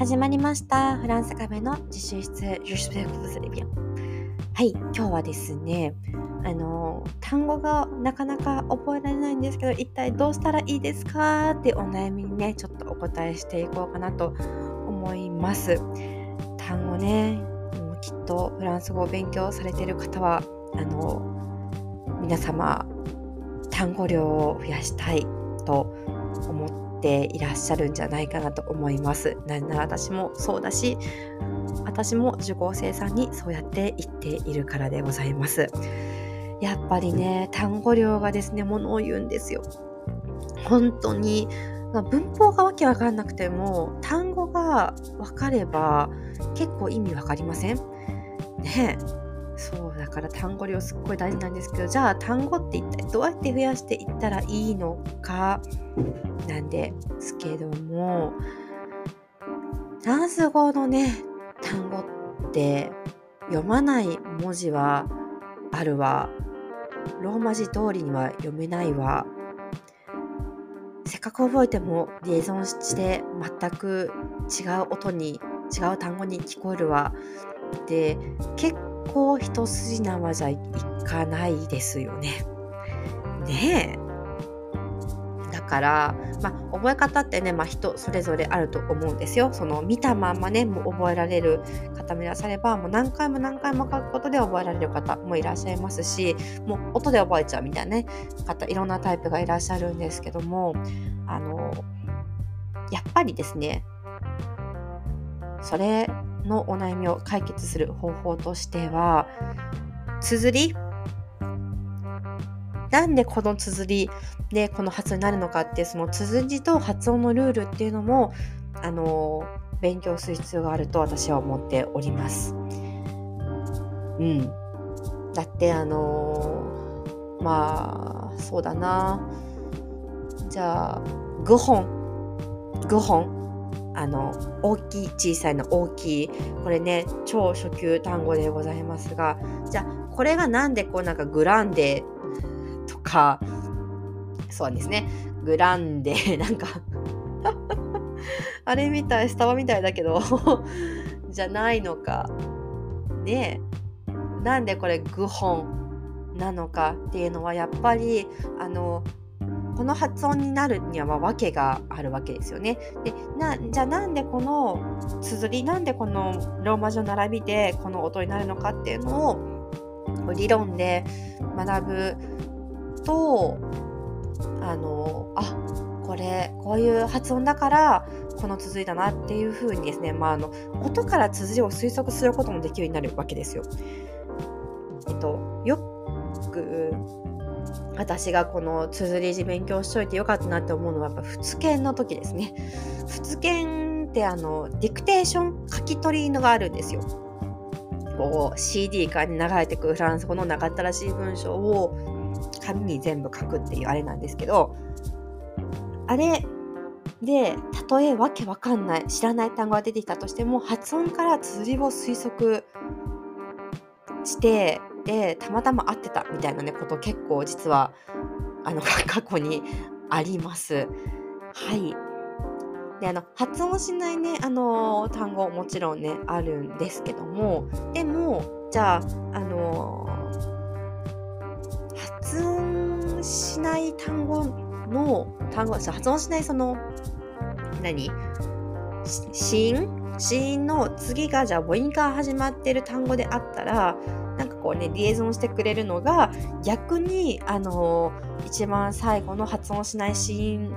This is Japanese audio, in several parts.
始まりました。フランスカフェの自習室、Je suis vous allez bien はい、今日はですね、あの、単語がなかなか覚えられないんですけど、一体どうしたらいいですかってお悩みにね、ちょっとお答えしていこうかなと思います。単語ね、もうきっとフランス語を勉強されている方は、あの、皆様、単語量を増やしたいと思ってていらっしゃるんじゃないかなと思います。なんなら私もそうだし、私も受講生さんにそうやって言っているからでございます。やっぱりね、単語量がですね、ものを言うんですよ。本当に、ま文法がわけわかんなくても、単語がわかれば結構意味わかりません？ね。そう、だから単語量すっごい大事なんですけど、じゃあ単語って一体どうやって増やしていったらいいのか、なんですけども、フランス語のね、単語って読まない文字はあるわ。ローマ字通りには読めないわ。せっかく覚えてもリエゾンして全く違う音に違う単語に聞こえるわ。で、結構一筋縄じゃいかないですよね。ねえ。だから、まあ、覚え方ってね、まあ、人それぞれあると思うんですよ。その見たまんまね、もう覚えられる方もいらっしゃれば、もう何回も何回も書くことで覚えられる方もいらっしゃいますし、もう音で覚えちゃうみたいなね、方、いろんなタイプがいらっしゃるんですけども、あの、やっぱりですね、それのお悩みを解決する方法としては、綴り？なんでこの綴り？でこの発音になるのかってその綴りと発音のルールっていうのもあの勉強する必要があると私は思っております。うん。だってあのまあそうだな。じゃあ5本。5本。あの大きい小さいの大きいこれね超初級単語でございますがじゃあこれがなんでこうなんかグランデとかそうですね。グランデ なんかあれみたいスタバみたいだけど じゃないのか。ねなんでこれグホンなのかっていうのはやっぱりあのこの発音になるには訳があるわけですよね。でなじゃあなんでこの綴りなんでこのローマ字の並びでこの音になるのかっていうのを理論で学ぶとあのあこれこういう発音だからこの綴りだなっていうふうにですね、まあ、あの音から綴りを推測することもできるようになるわけですよ。えっと、よく私がこの綴り字勉強しといてよかったなって思うのはやっぱ仏研の時ですね。仏研ってあのディクテーション書き取りのがあるんですよ。こう CD から流れてくるフランス語の長ったらしい文章を紙に全部書くっていうあれなんですけどあれでたとえわけわかんない知らない単語が出てきたとしても発音から綴りを推測してでたまたま合ってたみたいなねこと結構実はあの 過去にあります。はい。であの発音しないねあの単語もちろんねあるんですけどもでもじゃああの発音しない単語の単語発音しないその何？し子音子音の次がじゃあ母音から始まってる単語であったらなんかこうねリエゾンしてくれるのが逆にあの一番最後の発音しない子音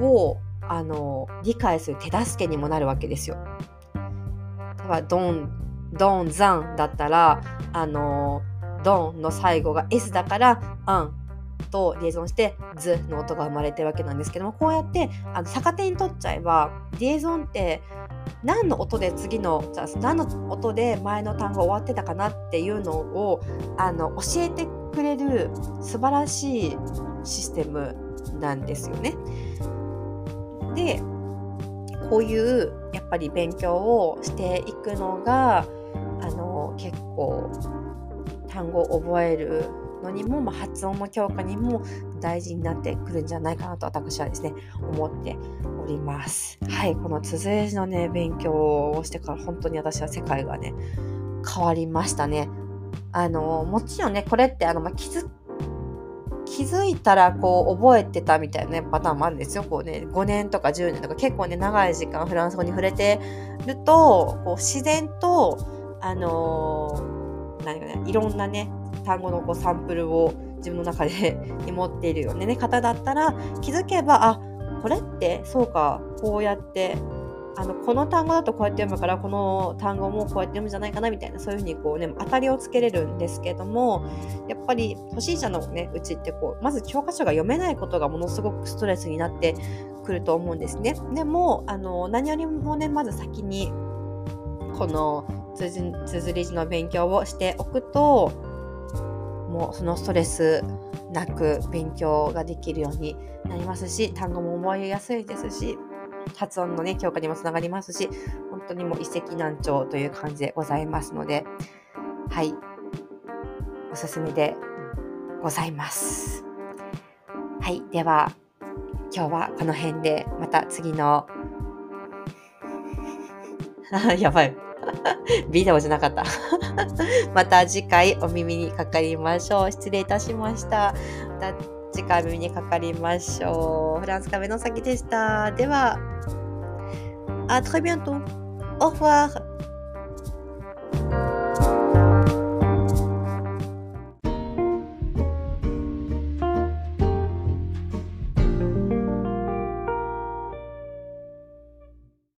をあの理解する手助けにもなるわけですよ。例えばドンドンザンだったらあのドンの最後が S だからアンとリエゾンしてズの音が生まれてるわけなんですけどもこうやってあの逆手に取っちゃえばリエゾンって何の音で次のじゃ何の音で前の単語終わってたかなっていうのをあの教えてくれる素晴らしいシステムなんですよね。でこういうやっぱり勉強をしていくのがあの結構単語を覚えるのにも、まあ、発音の強化にも大事になってくるんじゃないかなと私はですね思っております。はい、このつづりのね勉強をしてから本当に私は世界がね変わりましたね。あのもちろんねこれってあの、まあ、気づ気づいたらこう覚えてたみたいな、ね、パターンもあるんですよ。こうね、5年とか10年とか結構ね、長い時間フランス語に触れてると、こう自然と、あのー、何かね、いろんなね、単語のこうサンプルを自分の中で 持っているような、ね、方だったら気づけばあこれってそうかこうやってあのこの単語だとこうやって読むからこの単語もこうやって読むんじゃないかなみたいなそういうふうにこう、ね、当たりをつけれるんですけどもやっぱり初心者の、ね、うちってこうまず教科書が読めないことがものすごくストレスになってくると思うんですね。でもあの何よりもねまず先にこのつづり字の勉強をしておくともそのストレスなく勉強ができるようになりますし単語も覚えやすいですし発音のね強化にもつながりますし本当にもう一石難鳥という感じでございますのではい。おすすめでございます。はい。では今日はこの辺でまた次の やばい。ビデオじゃなかった また次回お耳にかかりましょう。失礼いたしました。また次回お耳にかかりましょう。フランス壁の先でした。では、あ、très bientôt. Au revoir.